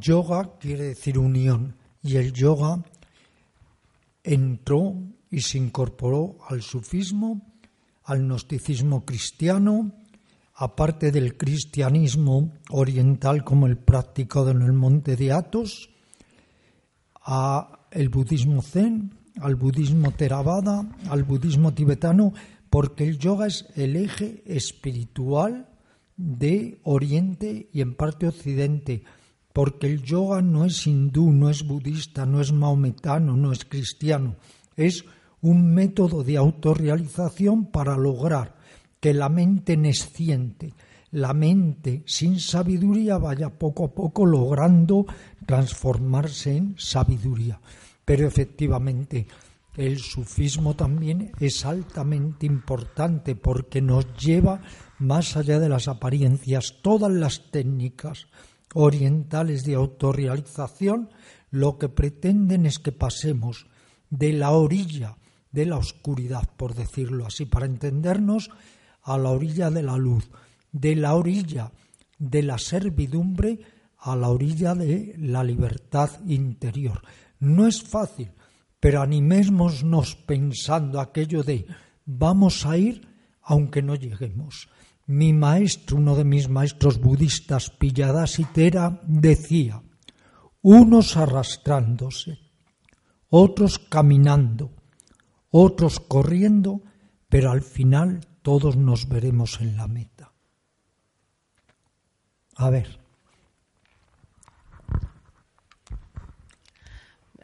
Yoga quiere decir unión y el yoga entró y se incorporó al sufismo, al gnosticismo cristiano, aparte del cristianismo oriental como el practicado en el monte de Athos, a el budismo zen, al budismo theravada, al budismo tibetano, porque el yoga es el eje espiritual de Oriente y en parte Occidente porque el yoga no es hindú, no es budista, no es maometano, no es cristiano, es un método de autorrealización para lograr que la mente nesciente, la mente sin sabiduría vaya poco a poco logrando transformarse en sabiduría. Pero efectivamente, el sufismo también es altamente importante porque nos lleva más allá de las apariencias, todas las técnicas orientales de autorrealización lo que pretenden es que pasemos de la orilla de la oscuridad, por decirlo así, para entendernos, a la orilla de la luz, de la orilla de la servidumbre a la orilla de la libertad interior. No es fácil, pero animémonos pensando aquello de vamos a ir aunque no lleguemos. Mi maestro, uno de mis maestros budistas, Pilladasitera, decía, unos arrastrándose, otros caminando, otros corriendo, pero al final todos nos veremos en la meta. A ver.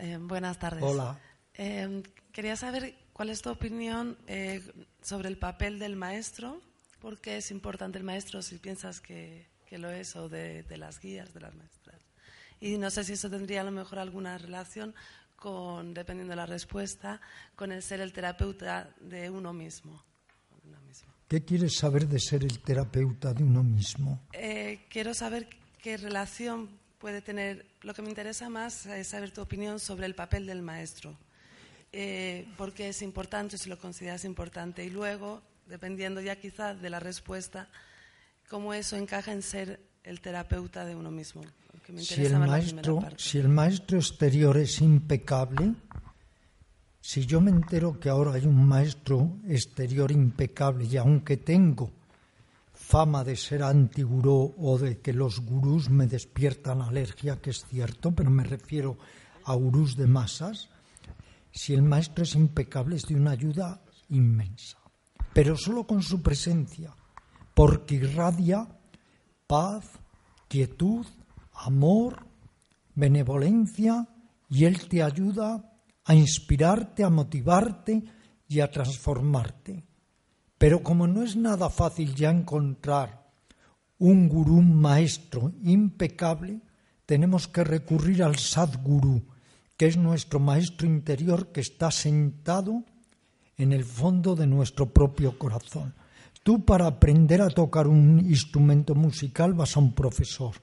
Eh, buenas tardes. Hola. Eh, quería saber cuál es tu opinión eh, sobre el papel del maestro ¿Por qué es importante el maestro si piensas que, lo es o de, las guías de las maestras? Y no sé si eso tendría a lo mejor alguna relación con, dependiendo de la respuesta, con el ser el terapeuta de uno mismo. ¿Qué quieres saber de ser el terapeuta de uno mismo? Eh, quiero saber qué relación puede tener. Lo que me interesa más es saber tu opinión sobre el papel del maestro. Eh, ¿Por qué es importante, si lo consideras importante. Y luego, dependiendo ya quizás de la respuesta, cómo eso encaja en ser el terapeuta de uno mismo. Si el, maestro, si el maestro exterior es impecable, si yo me entero que ahora hay un maestro exterior impecable y aunque tengo fama de ser antigurú o de que los gurús me despiertan alergia, que es cierto, pero me refiero a gurús de masas, si el maestro es impecable es de una ayuda inmensa pero solo con su presencia, porque irradia paz, quietud, amor, benevolencia, y Él te ayuda a inspirarte, a motivarte y a transformarte. Pero como no es nada fácil ya encontrar un gurú, maestro impecable, tenemos que recurrir al Sadguru, que es nuestro maestro interior que está sentado en el fondo de nuestro propio corazón. Tú para aprender a tocar un instrumento musical vas a un profesor.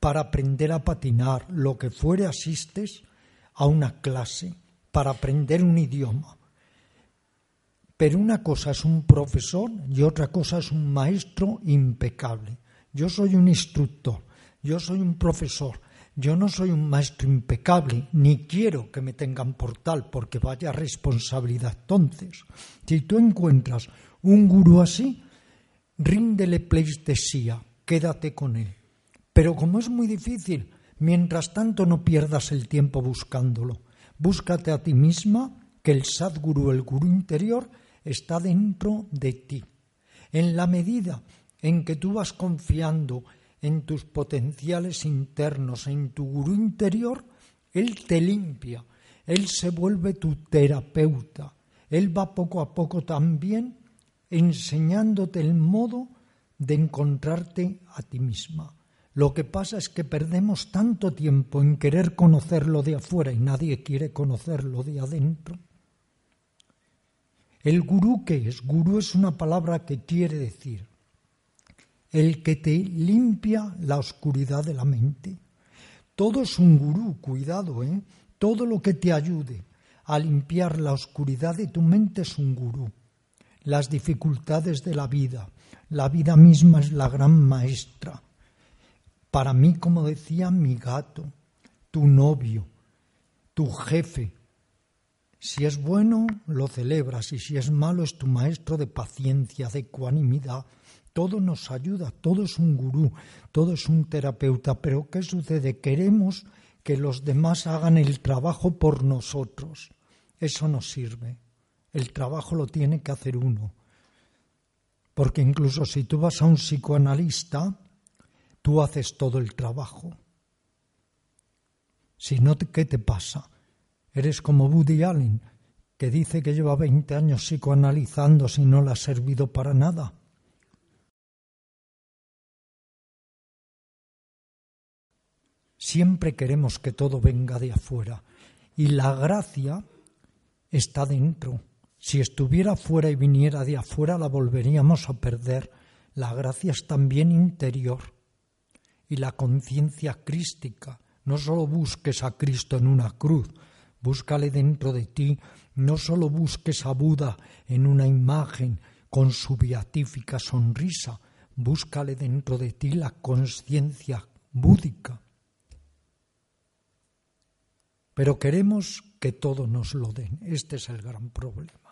Para aprender a patinar, lo que fuere, asistes a una clase. Para aprender un idioma. Pero una cosa es un profesor y otra cosa es un maestro impecable. Yo soy un instructor, yo soy un profesor, yo no soy un maestro impecable, ni quiero que me tengan por tal, porque vaya responsabilidad. Entonces, si tú encuentras un gurú así, ríndele pleistesía, quédate con él. Pero como es muy difícil, mientras tanto no pierdas el tiempo buscándolo. Búscate a ti misma, que el Sadguru, el gurú interior, está dentro de ti. En la medida en que tú vas confiando en tus potenciales internos, en tu gurú interior, Él te limpia, Él se vuelve tu terapeuta, Él va poco a poco también enseñándote el modo de encontrarte a ti misma. Lo que pasa es que perdemos tanto tiempo en querer conocerlo de afuera y nadie quiere conocerlo de adentro. ¿El gurú qué es? Gurú es una palabra que quiere decir el que te limpia la oscuridad de la mente. Todo es un gurú, cuidado, ¿eh? Todo lo que te ayude a limpiar la oscuridad de tu mente es un gurú. las dificultades de la vida. La vida misma es la gran maestra. Para mí, como decía mi gato, tu novio, tu jefe, si es bueno, lo celebras y si es malo, es tu maestro de paciencia, de ecuanimidad. Todo nos ayuda, todo es un gurú, todo es un terapeuta. Pero ¿qué sucede? Queremos que los demás hagan el trabajo por nosotros. Eso no sirve. El trabajo lo tiene que hacer uno. Porque incluso si tú vas a un psicoanalista, tú haces todo el trabajo. Si no, ¿qué te pasa? Eres como Woody Allen, que dice que lleva 20 años psicoanalizando si no le ha servido para nada. Siempre queremos que todo venga de afuera y la gracia está dentro. Si estuviera fuera y viniera de afuera la volveríamos a perder. La gracia es también interior y la conciencia crística. No solo busques a Cristo en una cruz, búscale dentro de ti, no solo busques a Buda en una imagen con su beatífica sonrisa, búscale dentro de ti la conciencia búdica. Pero queremos que todo nos lo den. Este es el gran problema.